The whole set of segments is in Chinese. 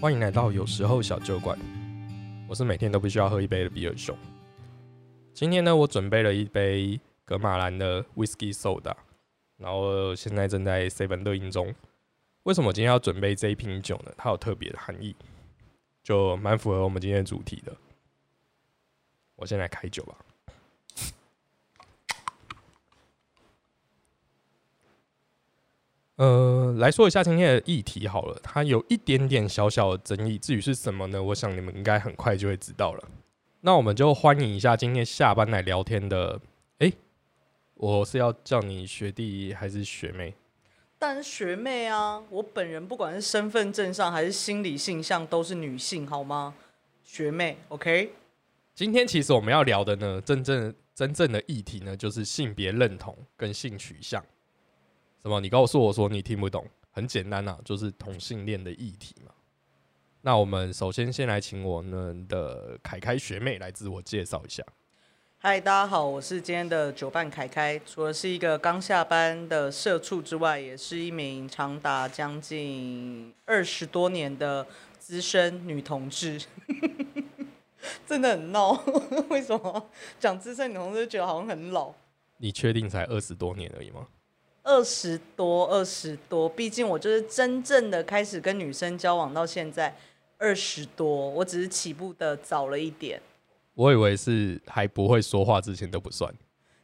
欢迎来到有时候小酒馆，我是每天都必须要喝一杯的比尔熊。今天呢，我准备了一杯格马兰的 Whisky Soda，然后现在正在 Seven 乐饮中。为什么今天要准备这一瓶酒呢？它有特别的含义，就蛮符合我们今天的主题的。我先来开酒吧。呃，来说一下今天的议题好了，它有一点点小小的争议，至于是什么呢？我想你们应该很快就会知道了。那我们就欢迎一下今天下班来聊天的，哎，我是要叫你学弟还是学妹？当然学妹啊，我本人不管是身份证上还是心理性向都是女性，好吗？学妹，OK。今天其实我们要聊的呢，真正真正的议题呢，就是性别认同跟性取向。什么？你告诉我说你听不懂？很简单呐，就是同性恋的议题嘛。那我们首先先来请我们的凯凯学妹来自我介绍一下。嗨，大家好，我是今天的酒伴凯凯。除了是一个刚下班的社畜之外，也是一名长达将近二十多年的资深女同志。真的很闹，为什么讲资深女同志觉得好像很老？你确定才二十多年而已吗？二十多，二十多，毕竟我就是真正的开始跟女生交往到现在二十多，我只是起步的早了一点。我以为是还不会说话之前都不算。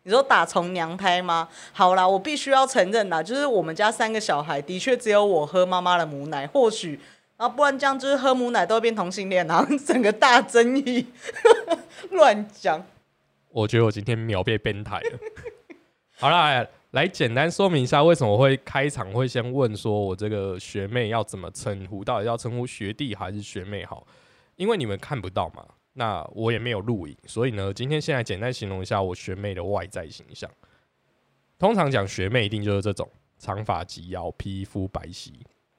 你说打从娘胎吗？好啦，我必须要承认啦，就是我们家三个小孩的确只有我喝妈妈的母奶，或许啊，不然这样就是喝母奶都会变同性恋然后，整个大争议，乱讲。我觉得我今天秒变变态了。好啦。来简单说明一下，为什么会开场会先问说，我这个学妹要怎么称呼？到底要称呼学弟还是学妹好？因为你们看不到嘛，那我也没有录影，所以呢，今天先来简单形容一下我学妹的外在形象。通常讲学妹，一定就是这种长发及腰，皮肤白皙，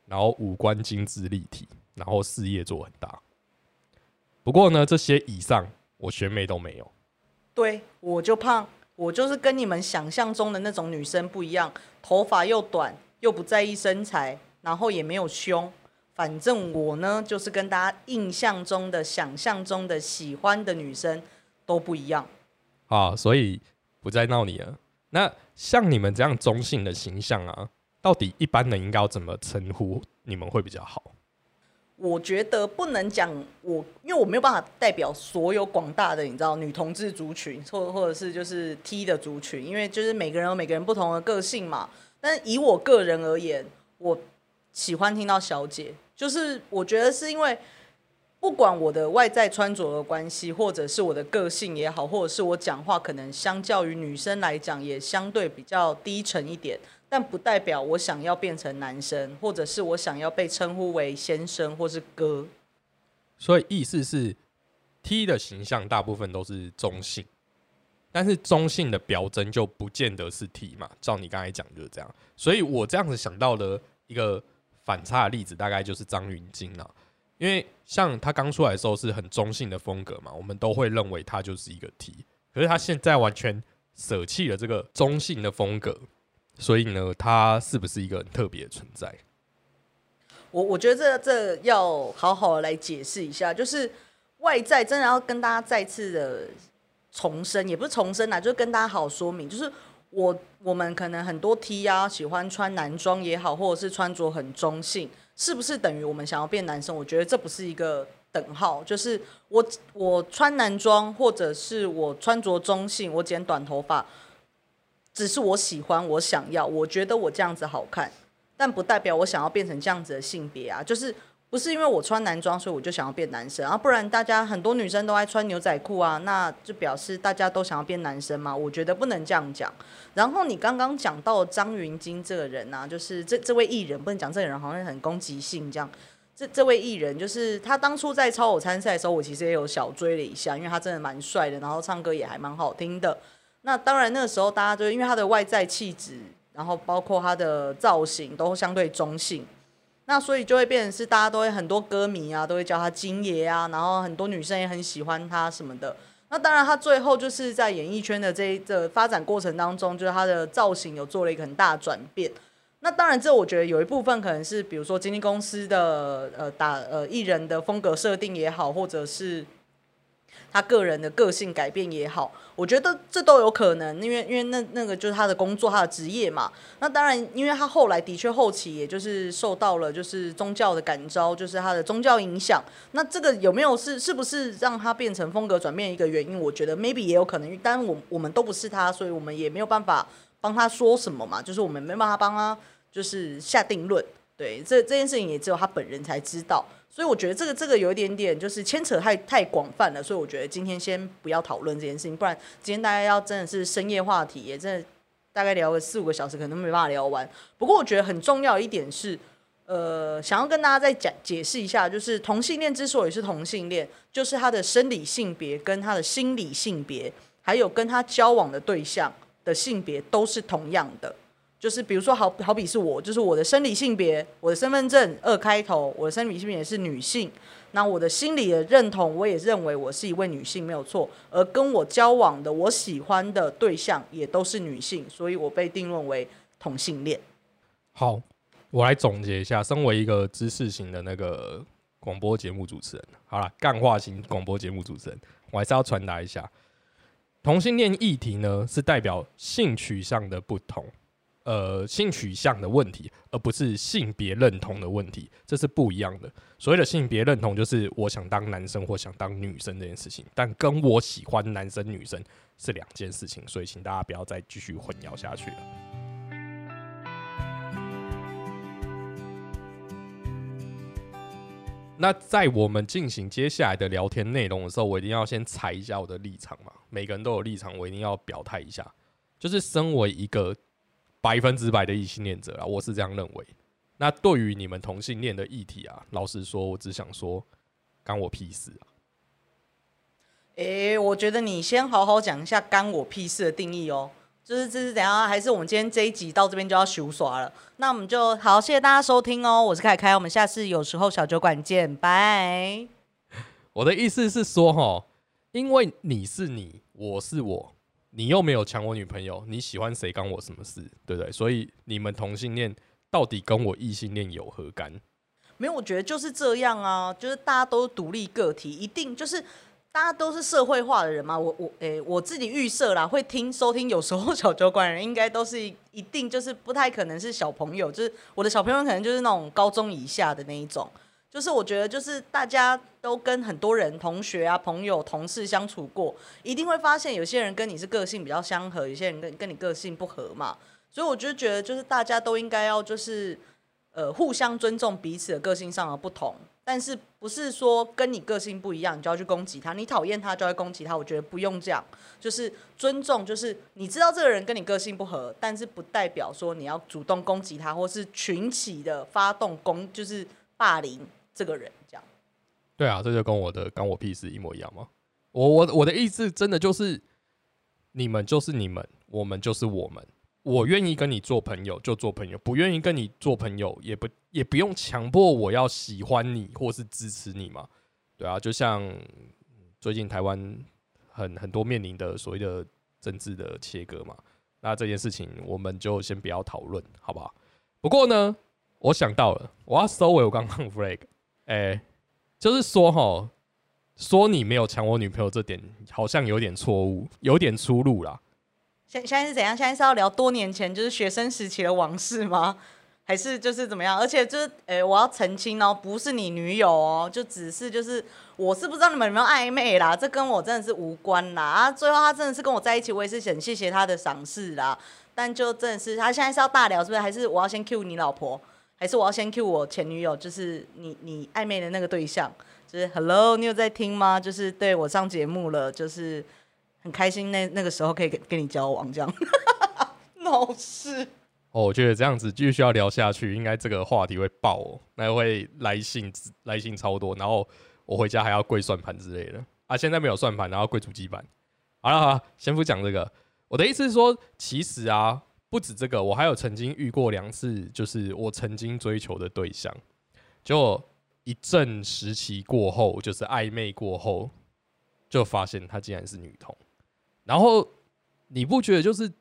然后五官精致立体，然后事业做很大。不过呢，这些以上我学妹都没有。对，我就胖。我就是跟你们想象中的那种女生不一样，头发又短，又不在意身材，然后也没有胸。反正我呢，就是跟大家印象中的、想象中的喜欢的女生都不一样。好，所以不再闹你了。那像你们这样中性的形象啊，到底一般人应该要怎么称呼你们会比较好？我觉得不能讲我，因为我没有办法代表所有广大的你知道女同志族群，或或者是就是 T 的族群，因为就是每个人有每个人不同的个性嘛。但以我个人而言，我喜欢听到小姐，就是我觉得是因为不管我的外在穿着的关系，或者是我的个性也好，或者是我讲话可能相较于女生来讲也相对比较低沉一点。但不代表我想要变成男生，或者是我想要被称呼为先生或是哥。所以意思是，T 的形象大部分都是中性，但是中性的表征就不见得是 T 嘛。照你刚才讲就是这样。所以我这样子想到的一个反差的例子，大概就是张云京了。因为像他刚出来的时候是很中性的风格嘛，我们都会认为他就是一个 T。可是他现在完全舍弃了这个中性的风格。所以呢，他是不是一个很特别的存在？我我觉得这这要好好来解释一下，就是外在真的要跟大家再次的重申，也不是重申啦，就是跟大家好好说明，就是我我们可能很多 T 啊喜欢穿男装也好，或者是穿着很中性，是不是等于我们想要变男生？我觉得这不是一个等号，就是我我穿男装，或者是我穿着中性，我剪短头发。只是我喜欢，我想要，我觉得我这样子好看，但不代表我想要变成这样子的性别啊！就是不是因为我穿男装，所以我就想要变男生啊？不然大家很多女生都爱穿牛仔裤啊，那就表示大家都想要变男生嘛？我觉得不能这样讲。然后你刚刚讲到张云京这个人啊，就是这这位艺人，不能讲这个人好像很攻击性这样。这这位艺人就是他当初在超偶参赛的时候，我其实也有小追了一下，因为他真的蛮帅的，然后唱歌也还蛮好听的。那当然，那个时候大家就因为他的外在气质，然后包括他的造型都相对中性，那所以就会变成是大家都会很多歌迷啊，都会叫他金爷啊，然后很多女生也很喜欢他什么的。那当然，他最后就是在演艺圈的这一个发展过程当中，就是他的造型有做了一个很大的转变。那当然，这我觉得有一部分可能是，比如说经纪公司的呃打呃艺人的风格设定也好，或者是他个人的个性改变也好，我觉得这都有可能，因为因为那那个就是他的工作，他的职业嘛。那当然，因为他后来的确后期也就是受到了就是宗教的感召，就是他的宗教影响。那这个有没有是是不是让他变成风格转变一个原因？我觉得 maybe 也有可能，但我我们都不是他，所以我们也没有办法。帮他说什么嘛？就是我们没办法帮他，就是下定论。对，这这件事情也只有他本人才知道。所以我觉得这个这个有一点点就是牵扯太太广泛了。所以我觉得今天先不要讨论这件事情，不然今天大家要真的是深夜话题，也真的大概聊个四五个小时，可能没办法聊完。不过我觉得很重要一点是，呃，想要跟大家再讲解释一下，就是同性恋之所以是同性恋，就是他的生理性别跟他的心理性别，还有跟他交往的对象。的性别都是同样的，就是比如说，好好比是我，就是我的生理性别，我的身份证二开头，我的生理性别是女性，那我的心理的认同，我也认为我是一位女性，没有错。而跟我交往的，我喜欢的对象也都是女性，所以我被定论为同性恋。好，我来总结一下，身为一个知识型的那个广播节目主持人，好了，干化型广播节目主持人，我还是要传达一下。同性恋议题呢，是代表性取向的不同，呃，性取向的问题，而不是性别认同的问题，这是不一样的。所谓的性别认同，就是我想当男生或想当女生这件事情，但跟我喜欢男生女生是两件事情，所以请大家不要再继续混淆下去了。那在我们进行接下来的聊天内容的时候，我一定要先踩一下我的立场嘛。每个人都有立场，我一定要表态一下。就是身为一个百分之百的异性恋者啊，我是这样认为。那对于你们同性恋的议题啊，老实说，我只想说，干我屁事啊！诶，我觉得你先好好讲一下“干我屁事”的定义哦。就是这是怎样？还是我们今天这一集到这边就要休耍了？那我们就好，谢谢大家收听哦。我是凯凯，我们下次有时候小酒馆见，拜。我的意思是说，哈，因为你是你，我是我，你又没有抢我女朋友，你喜欢谁干我什么事，对不对？所以你们同性恋到底跟我异性恋有何干？没有，我觉得就是这样啊，就是大家都独立个体，一定就是。大家都是社会化的人嘛，我我诶，我自己预设啦，会听收听有时候小酒馆人应该都是一定就是不太可能是小朋友，就是我的小朋友可能就是那种高中以下的那一种，就是我觉得就是大家都跟很多人同学啊、朋友、同事相处过，一定会发现有些人跟你是个性比较相合，有些人跟跟你个性不合嘛，所以我就觉得就是大家都应该要就是呃互相尊重彼此的个性上的不同。但是不是说跟你个性不一样，你就要去攻击他？你讨厌他就要攻击他？我觉得不用这样，就是尊重，就是你知道这个人跟你个性不合，但是不代表说你要主动攻击他，或是群起的发动攻，就是霸凌这个人这样。对啊，这就跟我的干我屁事一模一样吗？我我我的意思真的就是，你们就是你们，我们就是我们。我愿意跟你做朋友就做朋友，不愿意跟你做朋友也不也不用强迫我要喜欢你或是支持你嘛，对啊，就像最近台湾很很多面临的所谓的政治的切割嘛，那这件事情我们就先不要讨论，好不好？不过呢，我想到了，我要收尾我刚刚 flag，哎，就是说哈，说你没有抢我女朋友这点好像有点错误，有点出入啦。现现在是怎样？现在是要聊多年前就是学生时期的往事吗？还是就是怎么样？而且就是，诶，我要澄清哦，不是你女友哦，就只是就是，我是不知道你们有没有暧昧啦，这跟我真的是无关啦。啊，最后他真的是跟我在一起，我也是很谢谢他的赏识啦。但就真的是，他现在是要大聊，是不是？还是我要先 Q 你老婆？还是我要先 Q 我前女友？就是你你暧昧的那个对象？就是 Hello，你有在听吗？就是对我上节目了，就是。很开心，那那个时候可以跟跟你交往，这样 闹事。哦，我觉得这样子继续要聊下去，应该这个话题会爆哦，那会来信来信超多，然后我回家还要跪算盘之类的啊。现在没有算盘，然后跪主机板。好了好了，先不讲这个。我的意思是说，其实啊，不止这个，我还有曾经遇过两次，就是我曾经追求的对象，就一阵时期过后，就是暧昧过后，就发现她竟然是女同。然后你不觉得就是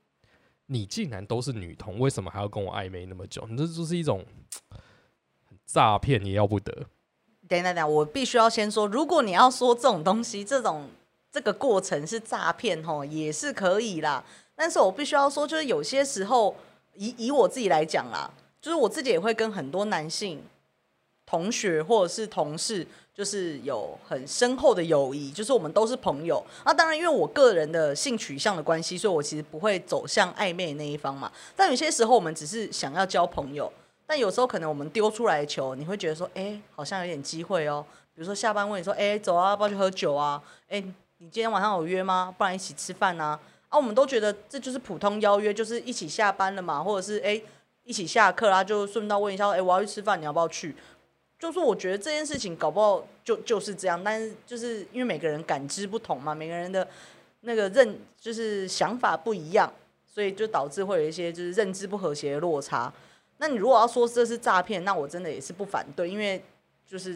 你竟然都是女同，为什么还要跟我暧昧那么久？你这就是一种诈骗，也要不得。等等等，我必须要先说，如果你要说这种东西，这种这个过程是诈骗，吼，也是可以啦。但是我必须要说，就是有些时候，以以我自己来讲啦，就是我自己也会跟很多男性同学或者是同事，就是有很深厚的友谊，就是我们都是朋友。那当然，因为我个人的性取向的关系，所以我其实不会走向暧昧那一方嘛。但有些时候，我们只是想要交朋友。但有时候可能我们丢出来的球，你会觉得说，哎，好像有点机会哦。比如说下班问你说，哎，走啊，要不要去喝酒啊？哎，你今天晚上有约吗？不然一起吃饭啊？啊，我们都觉得这就是普通邀约，就是一起下班了嘛，或者是哎一起下课啦，就顺道问一下，哎，我要去吃饭，你要不要去？就是我觉得这件事情搞不好就就是这样，但是就是因为每个人感知不同嘛，每个人的那个认就是想法不一样，所以就导致会有一些就是认知不和谐的落差。那你如果要说这是诈骗，那我真的也是不反对，因为就是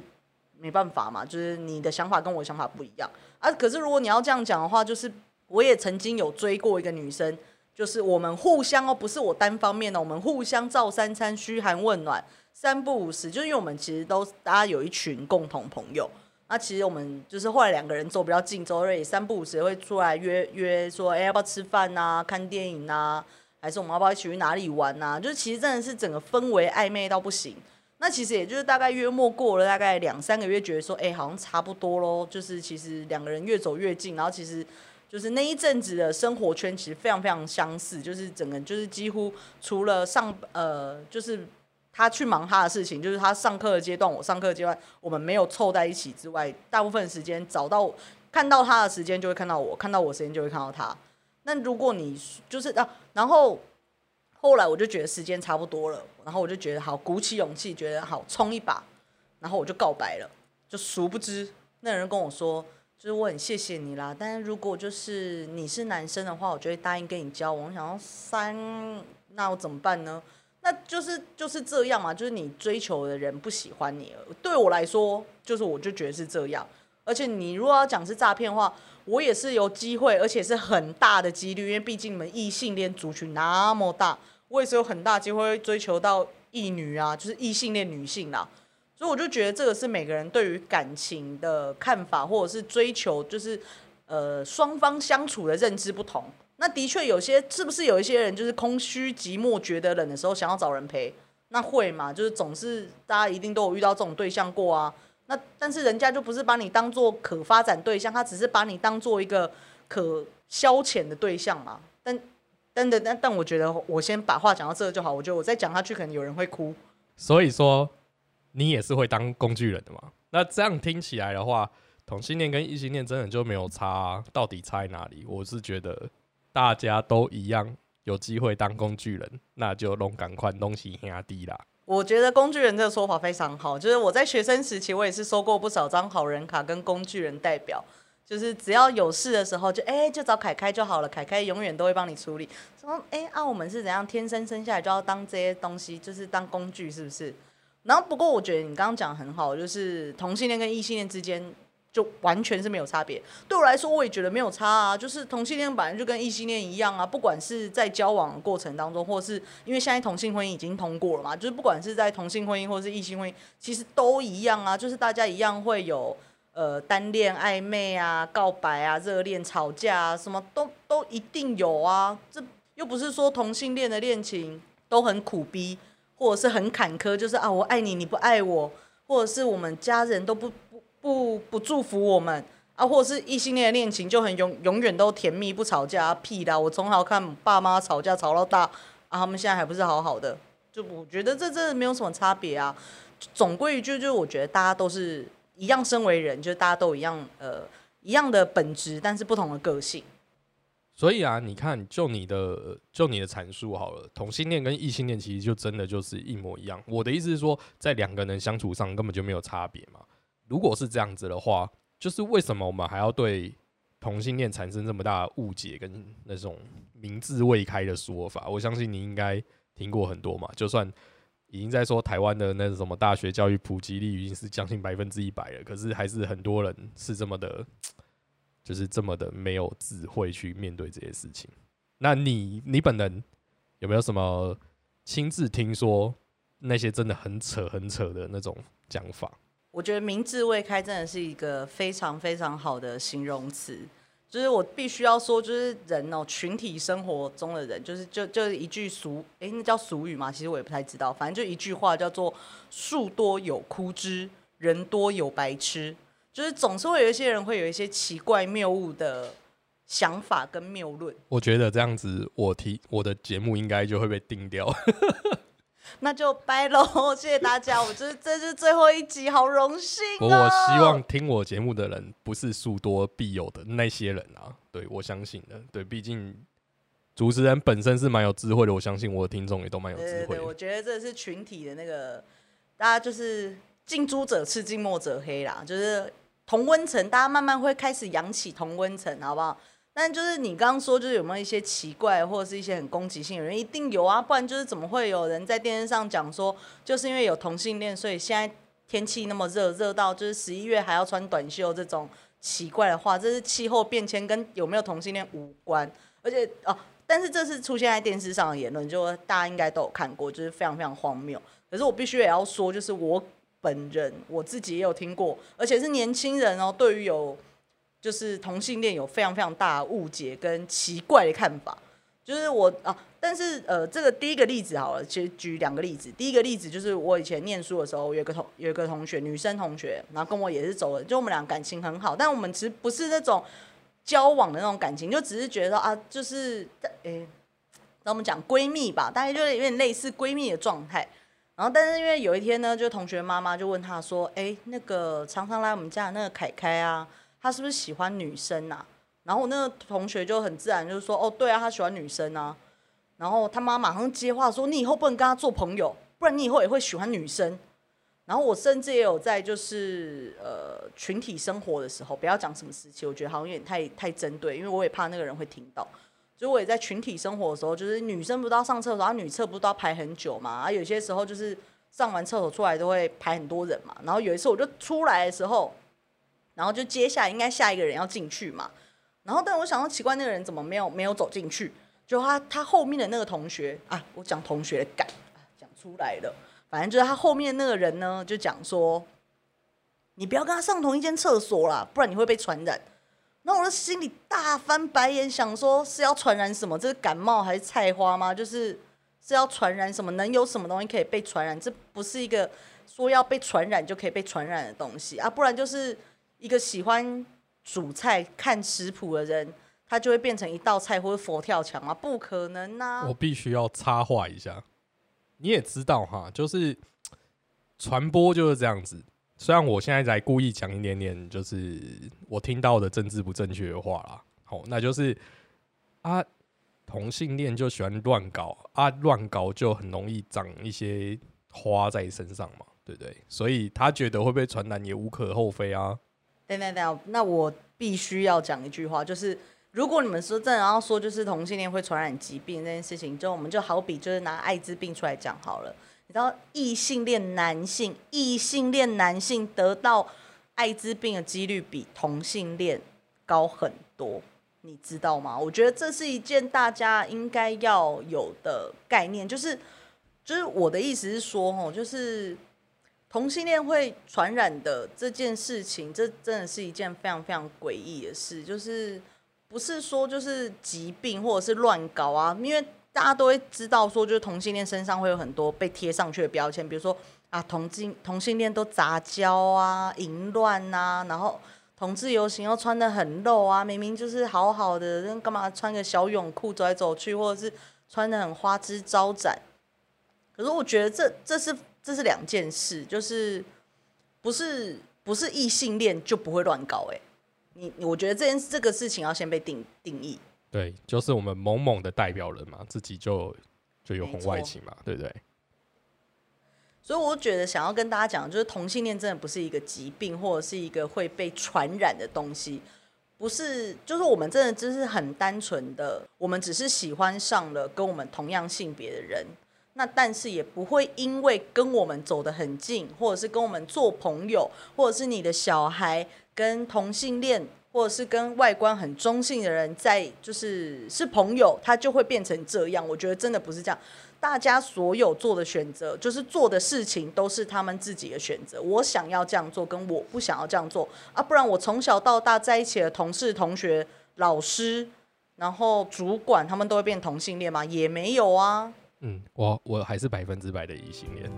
没办法嘛，就是你的想法跟我想法不一样啊。可是如果你要这样讲的话，就是我也曾经有追过一个女生，就是我们互相哦，不是我单方面的，我们互相照三餐、嘘寒问暖、三不五时，就是因为我们其实都大家有一群共同朋友。那其实我们就是后来两个人走比较近，周瑞三不五时会出来约约说，哎，要不要吃饭呐？看电影呐？还是我们要不要一起去哪里玩呐？就是其实真的是整个氛围暧昧到不行。那其实也就是大概约莫过了大概两三个月，觉得说，哎，好像差不多喽。就是其实两个人越走越近，然后其实就是那一阵子的生活圈其实非常非常相似，就是整个就是几乎除了上呃，就是他去忙他的事情，就是他上课的阶段，我上课阶段，我们没有凑在一起之外，大部分时间找到看到他的时间就会看到我，看到我时间就会看到他。那如果你就是啊，然后后来我就觉得时间差不多了，然后我就觉得好鼓起勇气，觉得好冲一把，然后我就告白了。就殊不知那人跟我说，就是我很谢谢你啦，但是如果就是你是男生的话，我就会答应跟你交往。想要三，那我怎么办呢？那就是就是这样嘛，就是你追求的人不喜欢你，对我来说，就是我就觉得是这样。而且你如果要讲是诈骗的话，我也是有机会，而且是很大的几率，因为毕竟你们异性恋族群那么大，我也是有很大机会追求到异女啊，就是异性恋女性啦。所以我就觉得这个是每个人对于感情的看法，或者是追求，就是呃双方相处的认知不同。那的确有些是不是有一些人就是空虚寂寞觉得冷的时候想要找人陪？那会嘛？就是总是大家一定都有遇到这种对象过啊。那但是人家就不是把你当做可发展对象，他只是把你当做一个可消遣的对象嘛。但但的但但我觉得我先把话讲到这就好。我觉得我再讲下去，可能有人会哭。所以说你也是会当工具人的嘛？那这样听起来的话，同性恋跟异性恋真的就没有差？到底差在哪里？我是觉得大家都一样有机会当工具人，那就弄赶快东西压低啦。我觉得工具人这个说法非常好，就是我在学生时期，我也是收过不少张好人卡跟工具人代表，就是只要有事的时候，就哎就找凯凯就好了，凯凯永远都会帮你处理。说哎啊，我们是怎样天生生下来就要当这些东西，就是当工具，是不是？然后不过我觉得你刚刚讲很好，就是同性恋跟异性恋之间。就完全是没有差别。对我来说，我也觉得没有差啊。就是同性恋本来就跟异性恋一样啊，不管是在交往过程当中，或是因为现在同性婚姻已经通过了嘛，就是不管是在同性婚姻或是异性婚姻，其实都一样啊。就是大家一样会有呃单恋、暧昧啊、告白啊、热恋、吵架啊，什么都都一定有啊。这又不是说同性恋的恋情都很苦逼，或者是很坎坷，就是啊我爱你你不爱我，或者是我们家人都不。不不不祝福我们啊，或者是异性恋的恋情就很永永远都甜蜜不吵架，屁的！我从小看爸妈吵架吵到大啊，他们现在还不是好好的，就我觉得这这没有什么差别啊。总归一句，就是我觉得大家都是一样，身为人，就是大家都一样，呃，一样的本质，但是不同的个性。所以啊，你看，就你的就你的阐述好了，同性恋跟异性恋其实就真的就是一模一样。我的意思是说，在两个人相处上根本就没有差别嘛。如果是这样子的话，就是为什么我们还要对同性恋产生这么大的误解跟那种名字未开的说法？我相信你应该听过很多嘛。就算已经在说台湾的那什么大学教育普及率已经是将近百分之一百了，可是还是很多人是这么的，就是这么的没有智慧去面对这些事情。那你你本人有没有什么亲自听说那些真的很扯很扯的那种讲法？我觉得明智未开真的是一个非常非常好的形容词。就是我必须要说，就是人哦，群体生活中的人，就是就就一句俗，哎，那叫俗语吗？其实我也不太知道，反正就一句话叫做“树多有枯枝，人多有白痴”，就是总是会有一些人会有一些奇怪谬误的想法跟谬论。我觉得这样子，我提我的节目应该就会被定掉。那就拜喽，谢谢大家，我这这是最后一集，好荣幸啊！我希望听我节目的人不是数多必有的那些人啊，对我相信的，对，毕竟主持人本身是蛮有智慧的，我相信我的听众也都蛮有智慧。我觉得这是群体的那个，大家就是近朱者赤，近墨者黑啦，就是同温层，大家慢慢会开始扬起同温层，好不好？但就是你刚刚说，就是有没有一些奇怪或者是一些很攻击性的人，一定有啊，不然就是怎么会有人在电视上讲说，就是因为有同性恋，所以现在天气那么热，热到就是十一月还要穿短袖这种奇怪的话，这是气候变迁跟有没有同性恋无关，而且哦，但是这是出现在电视上的言论，就大家应该都有看过，就是非常非常荒谬。可是我必须也要说，就是我本人我自己也有听过，而且是年轻人哦，对于有。就是同性恋有非常非常大的误解跟奇怪的看法，就是我啊，但是呃，这个第一个例子好了，其实举两个例子。第一个例子就是我以前念书的时候，有个同有个同学，女生同学，然后跟我也是走了，就我们俩感情很好，但我们其实不是那种交往的那种感情，就只是觉得啊，就是诶，那我们讲闺蜜吧，大概就是有点类似闺蜜的状态。然后，但是因为有一天呢，就同学妈妈就问他说：“哎，那个常常来我们家的那个凯凯啊。”他是不是喜欢女生呐？然后我那个同学就很自然就是说，哦，对啊，他喜欢女生啊。然后他妈马上接话说，你以后不能跟他做朋友，不然你以后也会喜欢女生。然后我甚至也有在就是呃群体生活的时候，不要讲什么时期，我觉得好像有点太太针对，因为我也怕那个人会听到。所以我也在群体生活的时候，就是女生不都要上厕所，然后女厕不都要排很久嘛？啊，有些时候就是上完厕所出来都会排很多人嘛。然后有一次我就出来的时候。然后就接下来应该下一个人要进去嘛，然后但我想到奇怪那个人怎么没有没有走进去？就他他后面的那个同学啊，我讲同学的感讲出来了，反正就是他后面那个人呢，就讲说，你不要跟他上同一间厕所啦，不然你会被传染。那我的心里大翻白眼，想说是要传染什么？这是感冒还是菜花吗？就是是要传染什么？能有什么东西可以被传染？这不是一个说要被传染就可以被传染的东西啊，不然就是。一个喜欢煮菜、看食谱的人，他就会变成一道菜或者佛跳墙吗？不可能呐！我必须要插话一下，你也知道哈，就是传播就是这样子。虽然我现在在故意讲一点点，就是我听到的政治不正确的话啦。好，那就是啊，同性恋就喜欢乱搞啊，乱搞就很容易长一些花在身上嘛，对不对？所以他觉得会被传染也无可厚非啊。等等等，那我必须要讲一句话，就是如果你们说真的要说，就是同性恋会传染疾病这件事情，就我们就好比就是拿艾滋病出来讲好了。你知道异性恋男性，异性恋男性得到艾滋病的几率比同性恋高很多，你知道吗？我觉得这是一件大家应该要有的概念，就是就是我的意思是说，哦，就是。同性恋会传染的这件事情，这真的是一件非常非常诡异的事。就是不是说就是疾病或者是乱搞啊，因为大家都会知道说，就是同性恋身上会有很多被贴上去的标签，比如说啊，同性同性恋都杂交啊、淫乱啊，然后同志游行又穿的很露啊，明明就是好好的，那干嘛穿个小泳裤走来走去，或者是穿的很花枝招展？可是我觉得这这是。这是两件事，就是不是不是异性恋就不会乱搞哎，你我觉得这件这个事情要先被定定义。对，就是我们某某的代表人嘛，自己就就有红外情嘛，对不对？所以我觉得想要跟大家讲，就是同性恋真的不是一个疾病，或者是一个会被传染的东西，不是，就是我们真的只是很单纯的，我们只是喜欢上了跟我们同样性别的人。那但是也不会因为跟我们走得很近，或者是跟我们做朋友，或者是你的小孩跟同性恋或者是跟外观很中性的人在就是是朋友，他就会变成这样。我觉得真的不是这样，大家所有做的选择，就是做的事情都是他们自己的选择。我想要这样做，跟我不想要这样做啊，不然我从小到大在一起的同事、同学、老师，然后主管，他们都会变同性恋吗？也没有啊。嗯，我我还是百分之百的异性恋。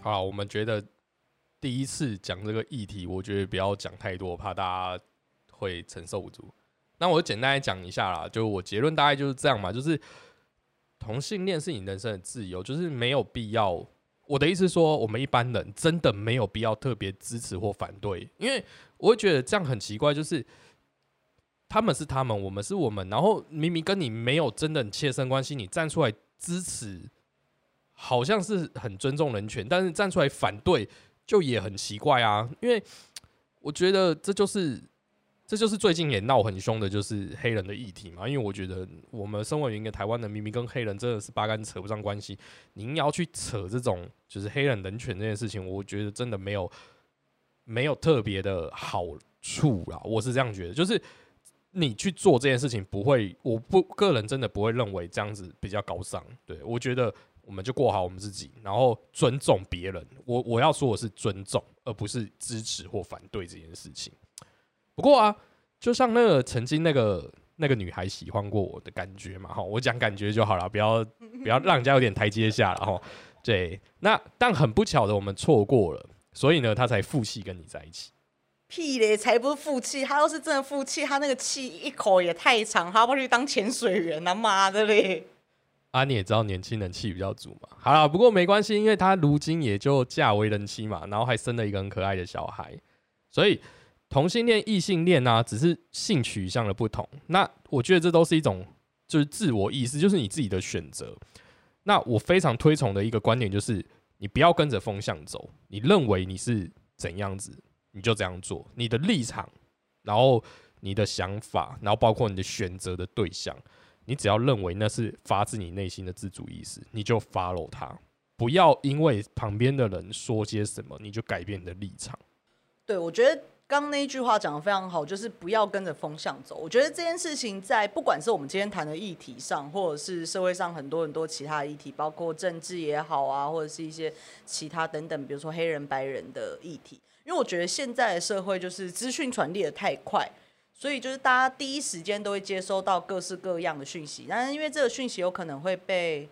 好，我们觉得。第一次讲这个议题，我觉得不要讲太多，怕大家会承受不住。那我简单讲一下啦，就我结论大概就是这样嘛，就是同性恋是你人生的自由，就是没有必要。我的意思说，我们一般人真的没有必要特别支持或反对，因为我会觉得这样很奇怪，就是他们是他们，我们是我们，然后明明跟你没有真的切身关系，你站出来支持，好像是很尊重人权，但是站出来反对。就也很奇怪啊，因为我觉得这就是这就是最近也闹很凶的，就是黑人的议题嘛。因为我觉得我们身为一个台湾的，明明跟黑人真的是八竿子扯不上关系，您要去扯这种就是黑人人权这件事情，我觉得真的没有没有特别的好处啦。我是这样觉得，就是你去做这件事情，不会，我不个人真的不会认为这样子比较高尚。对我觉得。我们就过好我们自己，然后尊重别人。我我要说的是尊重，而不是支持或反对这件事情。不过啊，就像那个曾经那个那个女孩喜欢过我的感觉嘛，哈，我讲感觉就好了，不要不要让人家有点台阶下了哈。对，那但很不巧的，我们错过了，所以呢，他才负气跟你在一起。屁嘞，才不是负气！他要是真的负气，他那个气一口也太长，他不去当潜水员啊？妈的嘞！啊，你也知道年轻人气比较足嘛。好了，不过没关系，因为她如今也就嫁为人妻嘛，然后还生了一个很可爱的小孩。所以同性恋、异性恋啊，只是性取向的不同。那我觉得这都是一种就是自我意识，就是你自己的选择。那我非常推崇的一个观点就是，你不要跟着风向走。你认为你是怎样子，你就这样做。你的立场，然后你的想法，然后包括你的选择的对象。你只要认为那是发自你内心的自主意识，你就 follow 他，不要因为旁边的人说些什么，你就改变你的立场。对，我觉得刚那一句话讲的非常好，就是不要跟着风向走。我觉得这件事情在不管是我们今天谈的议题上，或者是社会上很多很多其他的议题，包括政治也好啊，或者是一些其他等等，比如说黑人白人的议题，因为我觉得现在的社会就是资讯传递的太快。所以就是大家第一时间都会接收到各式各样的讯息，但是因为这个讯息有可能会被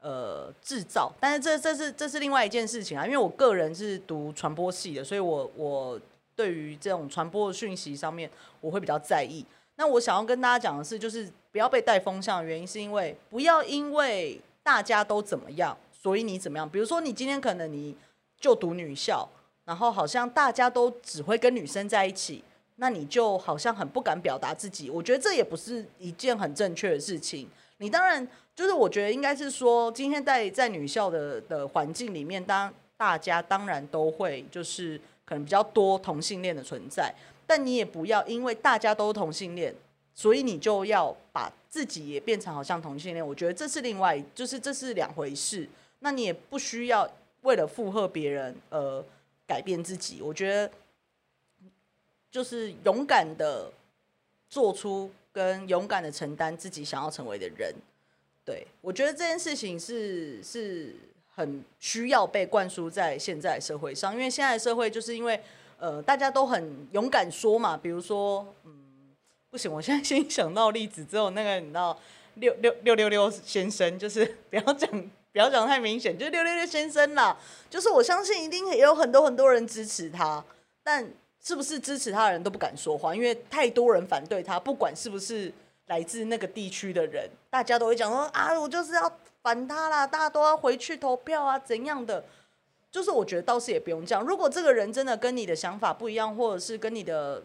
呃制造，但是这这是这是另外一件事情啊。因为我个人是读传播系的，所以我我对于这种传播的讯息上面我会比较在意。那我想要跟大家讲的是，就是不要被带风向的原因，是因为不要因为大家都怎么样，所以你怎么样。比如说你今天可能你就读女校，然后好像大家都只会跟女生在一起。那你就好像很不敢表达自己，我觉得这也不是一件很正确的事情。你当然就是我觉得应该是说，今天在在女校的的环境里面，当大家当然都会就是可能比较多同性恋的存在，但你也不要因为大家都同性恋，所以你就要把自己也变成好像同性恋。我觉得这是另外，就是这是两回事。那你也不需要为了附和别人而改变自己。我觉得。就是勇敢的做出跟勇敢的承担自己想要成为的人，对我觉得这件事情是是很需要被灌输在现在社会上，因为现在社会就是因为呃大家都很勇敢说嘛，比如说嗯不行，我现在先想到例子只有那个你知道六六六六六先生，就是 不要讲不要讲太明显，就是六六六先生啦，就是我相信一定也有很多很多人支持他，但。是不是支持他的人都不敢说话，因为太多人反对他。不管是不是来自那个地区的人，大家都会讲说啊，我就是要反他啦，大家都要回去投票啊，怎样的？就是我觉得倒是也不用这样。如果这个人真的跟你的想法不一样，或者是跟你的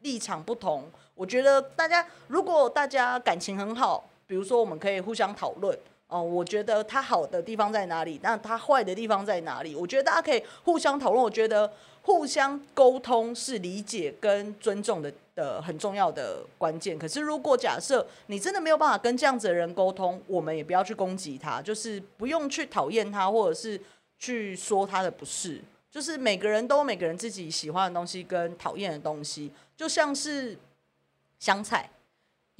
立场不同，我觉得大家如果大家感情很好，比如说我们可以互相讨论哦，我觉得他好的地方在哪里，那他坏的地方在哪里？我觉得大家可以互相讨论。我觉得。互相沟通是理解跟尊重的的很重要的关键。可是，如果假设你真的没有办法跟这样子的人沟通，我们也不要去攻击他，就是不用去讨厌他，或者是去说他的不是。就是每个人都有每个人自己喜欢的东西跟讨厌的东西，就像是香菜，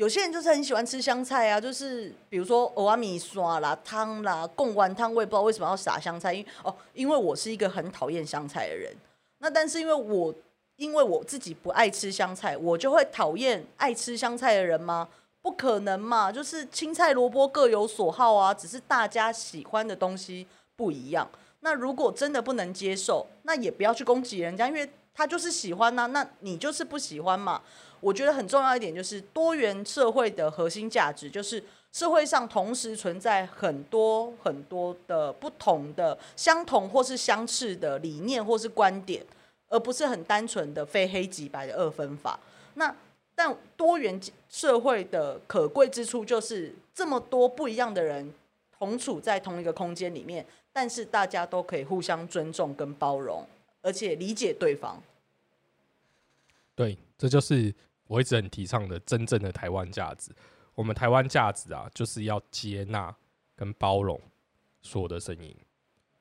有些人就是很喜欢吃香菜啊，就是比如说欧阿米刷啦、汤啦、贡丸汤，我也不知道为什么要撒香菜，因哦，因为我是一个很讨厌香菜的人。那但是因为我因为我自己不爱吃香菜，我就会讨厌爱吃香菜的人吗？不可能嘛，就是青菜萝卜各有所好啊，只是大家喜欢的东西不一样。那如果真的不能接受，那也不要去攻击人家，因为他就是喜欢呐，那你就是不喜欢嘛。我觉得很重要一点就是多元社会的核心价值，就是社会上同时存在很多很多的不同的相同或是相似的理念或是观点，而不是很单纯的非黑即白的二分法。那但多元社会的可贵之处就是这么多不一样的人同处在同一个空间里面，但是大家都可以互相尊重跟包容，而且理解对方。对，这就是我一直很提倡的真正的台湾价值。我们台湾价值啊，就是要接纳跟包容所有的声音。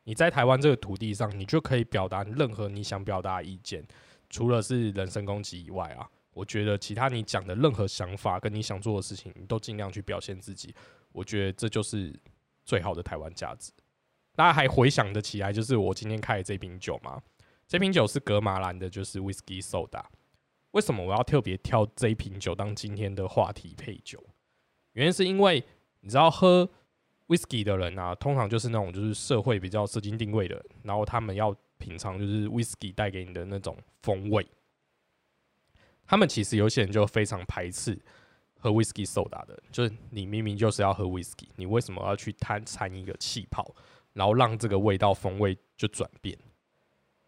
你在台湾这个土地上，你就可以表达任何你想表达的意见，除了是人身攻击以外啊，我觉得其他你讲的任何想法跟你想做的事情，你都尽量去表现自己。我觉得这就是最好的台湾价值。大家还回想得起来，就是我今天开的这瓶酒吗？这瓶酒是格马兰的，就是 Whisky Soda。为什么我要特别挑这一瓶酒当今天的话题配酒？原因是因为你知道喝 whisky 的人啊，通常就是那种就是社会比较社经定位的人，然后他们要品尝就是 whisky 带给你的那种风味。他们其实有些人就非常排斥喝 whisky soda 的，就是你明明就是要喝 whisky，你为什么要去贪掺一个气泡，然后让这个味道风味就转变？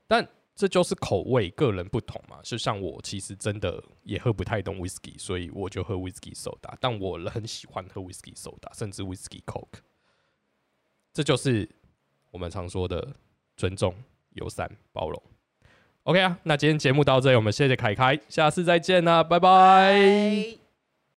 但这就是口味个人不同嘛，就像我其实真的也喝不太懂 whisky，所以我就喝 whisky soda。但我很喜欢喝 whisky soda，甚至 whisky coke。这就是我们常说的尊重、友善、包容。OK 啊，那今天节目到这里，我们谢谢凯凯，下次再见啦，拜拜。